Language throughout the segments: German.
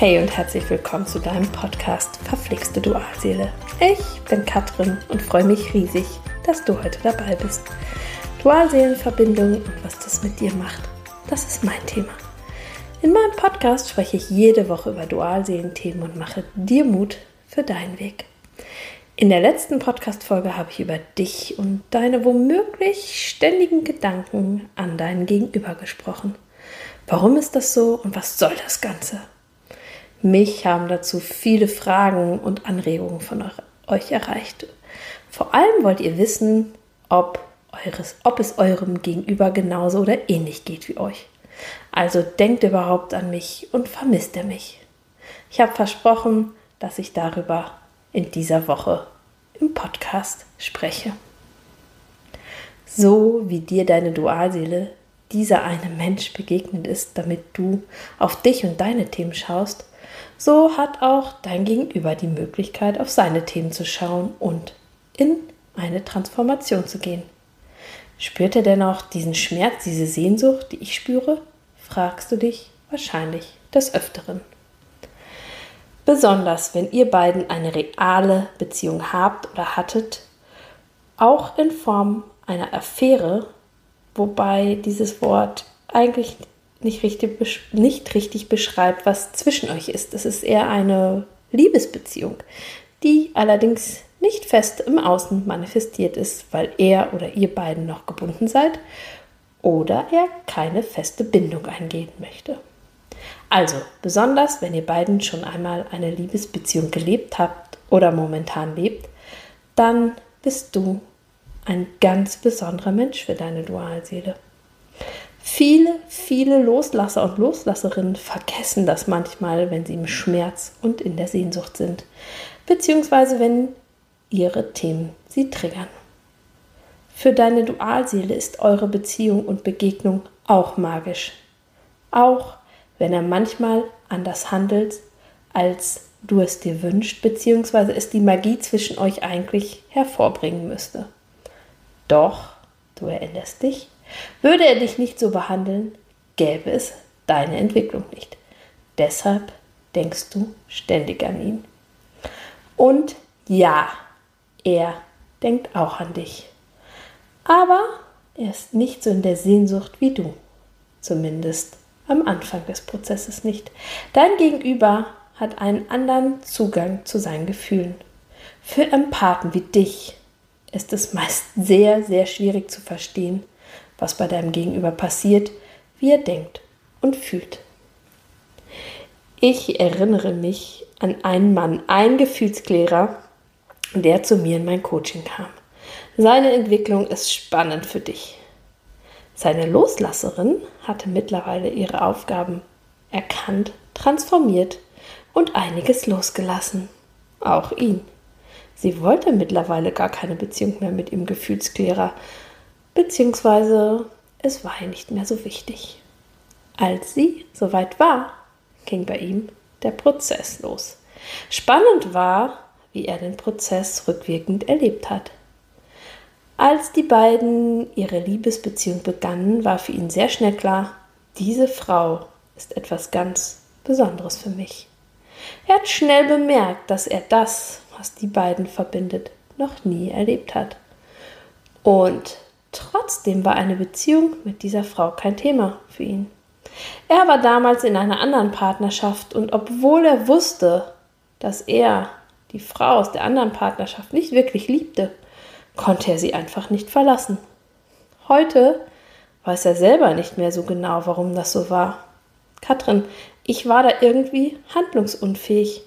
Hey und herzlich willkommen zu deinem Podcast Verflixte Dualseele. Ich bin Katrin und freue mich riesig, dass du heute dabei bist. Dualseelenverbindung und was das mit dir macht, das ist mein Thema. In meinem Podcast spreche ich jede Woche über Dualseelenthemen und mache dir Mut für deinen Weg. In der letzten Podcast-Folge habe ich über dich und deine womöglich ständigen Gedanken an deinen Gegenüber gesprochen. Warum ist das so und was soll das Ganze? Mich haben dazu viele Fragen und Anregungen von euch erreicht. Vor allem wollt ihr wissen, ob, eures, ob es eurem Gegenüber genauso oder ähnlich geht wie euch. Also denkt überhaupt an mich und vermisst er mich. Ich habe versprochen, dass ich darüber in dieser Woche im Podcast spreche. So wie dir deine Dualseele dieser eine Mensch begegnet ist, damit du auf dich und deine Themen schaust, so hat auch dein Gegenüber die Möglichkeit, auf seine Themen zu schauen und in eine Transformation zu gehen. Spürt er denn auch diesen Schmerz, diese Sehnsucht, die ich spüre? Fragst du dich wahrscheinlich des Öfteren. Besonders wenn ihr beiden eine reale Beziehung habt oder hattet, auch in Form einer Affäre, wobei dieses Wort eigentlich nicht richtig, nicht richtig beschreibt, was zwischen euch ist. Es ist eher eine Liebesbeziehung, die allerdings nicht fest im Außen manifestiert ist, weil er oder ihr beiden noch gebunden seid oder er keine feste Bindung eingehen möchte. Also, besonders wenn ihr beiden schon einmal eine Liebesbeziehung gelebt habt oder momentan lebt, dann bist du ein ganz besonderer Mensch für deine Dualseele. Viele, viele Loslasser und Loslasserinnen vergessen das manchmal, wenn sie im Schmerz und in der Sehnsucht sind, beziehungsweise wenn ihre Themen sie triggern. Für deine Dualseele ist eure Beziehung und Begegnung auch magisch. Auch wenn er manchmal anders handelt, als du es dir wünschst, beziehungsweise es die Magie zwischen euch eigentlich hervorbringen müsste. Doch, du erinnerst dich, würde er dich nicht so behandeln, gäbe es deine Entwicklung nicht. Deshalb denkst du ständig an ihn. Und ja, er denkt auch an dich. Aber er ist nicht so in der Sehnsucht wie du. Zumindest am Anfang des Prozesses nicht. Dein Gegenüber hat einen anderen Zugang zu seinen Gefühlen. Für Empathen wie dich ist es meist sehr, sehr schwierig zu verstehen, was bei deinem Gegenüber passiert, wie er denkt und fühlt. Ich erinnere mich an einen Mann, einen Gefühlsklärer, der zu mir in mein Coaching kam. Seine Entwicklung ist spannend für dich. Seine Loslasserin hatte mittlerweile ihre Aufgaben erkannt, transformiert und einiges losgelassen. Auch ihn. Sie wollte mittlerweile gar keine Beziehung mehr mit ihrem Gefühlsklärer, beziehungsweise es war ihr nicht mehr so wichtig. Als sie soweit war, ging bei ihm der Prozess los. Spannend war, wie er den Prozess rückwirkend erlebt hat. Als die beiden ihre Liebesbeziehung begannen, war für ihn sehr schnell klar, diese Frau ist etwas ganz Besonderes für mich. Er hat schnell bemerkt, dass er das, was die beiden verbindet, noch nie erlebt hat. Und trotzdem war eine Beziehung mit dieser Frau kein Thema für ihn. Er war damals in einer anderen Partnerschaft und obwohl er wusste, dass er die Frau aus der anderen Partnerschaft nicht wirklich liebte, konnte er sie einfach nicht verlassen. Heute weiß er selber nicht mehr so genau, warum das so war. Katrin, ich war da irgendwie handlungsunfähig.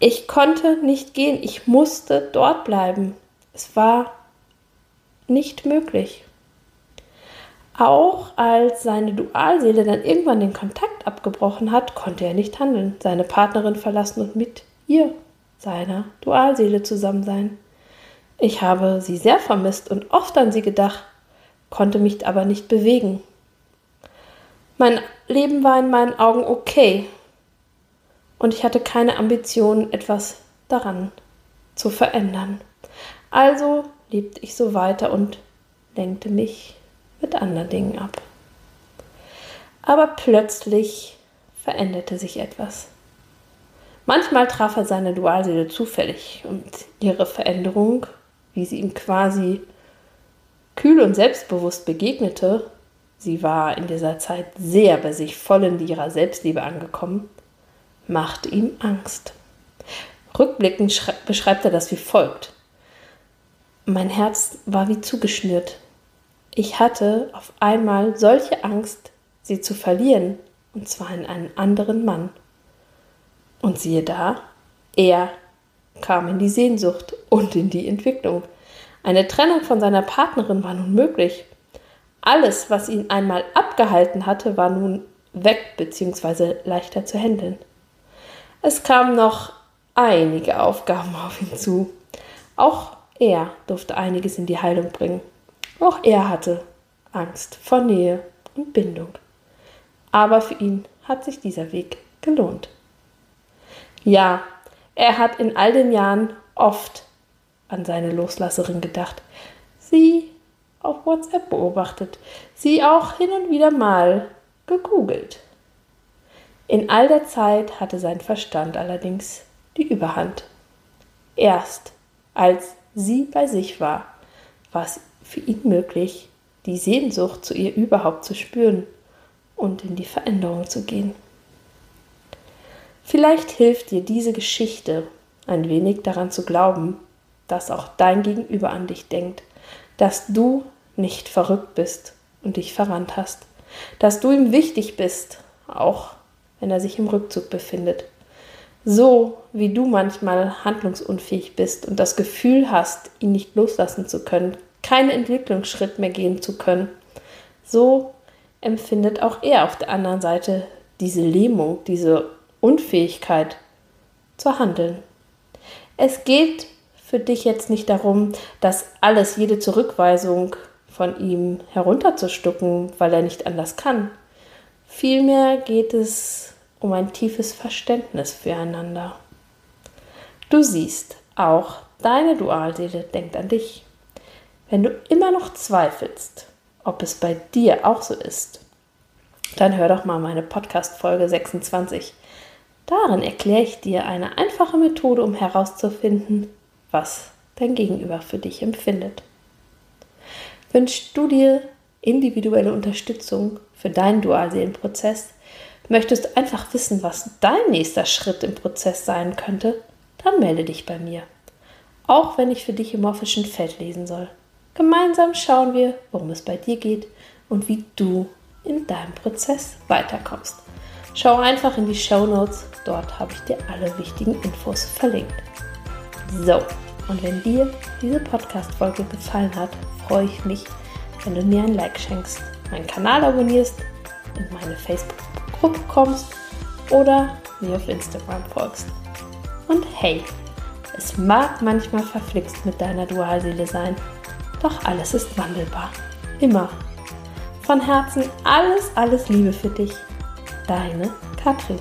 Ich konnte nicht gehen, ich musste dort bleiben. Es war nicht möglich. Auch als seine Dualseele dann irgendwann den Kontakt abgebrochen hat, konnte er nicht handeln, seine Partnerin verlassen und mit ihr, seiner Dualseele zusammen sein. Ich habe sie sehr vermisst und oft an sie gedacht, konnte mich aber nicht bewegen. Mein Leben war in meinen Augen okay und ich hatte keine Ambition, etwas daran zu verändern. Also lebte ich so weiter und lenkte mich mit anderen Dingen ab. Aber plötzlich veränderte sich etwas. Manchmal traf er seine Dualseele zufällig und ihre Veränderung, wie sie ihm quasi kühl und selbstbewusst begegnete, sie war in dieser Zeit sehr bei sich voll in ihrer Selbstliebe angekommen, machte ihm Angst. Rückblickend beschreibt er das wie folgt. Mein Herz war wie zugeschnürt. Ich hatte auf einmal solche Angst, sie zu verlieren, und zwar in einen anderen Mann. Und siehe da, er kam in die Sehnsucht und in die Entwicklung. Eine Trennung von seiner Partnerin war nun möglich. Alles, was ihn einmal abgehalten hatte, war nun weg bzw. leichter zu handeln. Es kamen noch einige Aufgaben auf ihn zu. Auch er durfte einiges in die Heilung bringen. Auch er hatte Angst vor Nähe und Bindung. Aber für ihn hat sich dieser Weg gelohnt. Ja, er hat in all den Jahren oft an seine Loslasserin gedacht, sie auf WhatsApp beobachtet, sie auch hin und wieder mal gegoogelt. In all der Zeit hatte sein Verstand allerdings die Überhand. Erst als sie bei sich war, war es für ihn möglich, die Sehnsucht zu ihr überhaupt zu spüren und in die Veränderung zu gehen. Vielleicht hilft dir diese Geschichte ein wenig daran zu glauben, dass auch dein Gegenüber an dich denkt, dass du nicht verrückt bist und dich verrannt hast, dass du ihm wichtig bist, auch wenn er sich im Rückzug befindet. So wie du manchmal handlungsunfähig bist und das Gefühl hast, ihn nicht loslassen zu können, keinen Entwicklungsschritt mehr gehen zu können, so empfindet auch er auf der anderen Seite diese Lähmung, diese Unfähigkeit zu handeln. Es geht für dich jetzt nicht darum, dass alles, jede Zurückweisung von ihm herunterzustucken, weil er nicht anders kann. Vielmehr geht es um ein tiefes Verständnis füreinander. Du siehst, auch deine Dualseele denkt an dich. Wenn du immer noch zweifelst, ob es bei dir auch so ist, dann hör doch mal meine Podcast-Folge 26. Darin erkläre ich dir eine einfache Methode, um herauszufinden, was dein Gegenüber für dich empfindet. Wünschst du dir individuelle Unterstützung für deinen Dualseelenprozess? Möchtest einfach wissen, was dein nächster Schritt im Prozess sein könnte? Dann melde dich bei mir. Auch wenn ich für dich im morphischen Feld lesen soll. Gemeinsam schauen wir, worum es bei dir geht und wie du in deinem Prozess weiterkommst. Schau einfach in die Show Notes, dort habe ich dir alle wichtigen Infos verlinkt. So, und wenn dir diese Podcast-Folge gefallen hat, freue ich mich, wenn du mir ein Like schenkst, meinen Kanal abonnierst, in meine Facebook-Gruppe kommst oder mir auf Instagram folgst. Und hey, es mag manchmal verflixt mit deiner Dualseele sein, doch alles ist wandelbar. Immer. Von Herzen alles, alles Liebe für dich. Deine Katrin.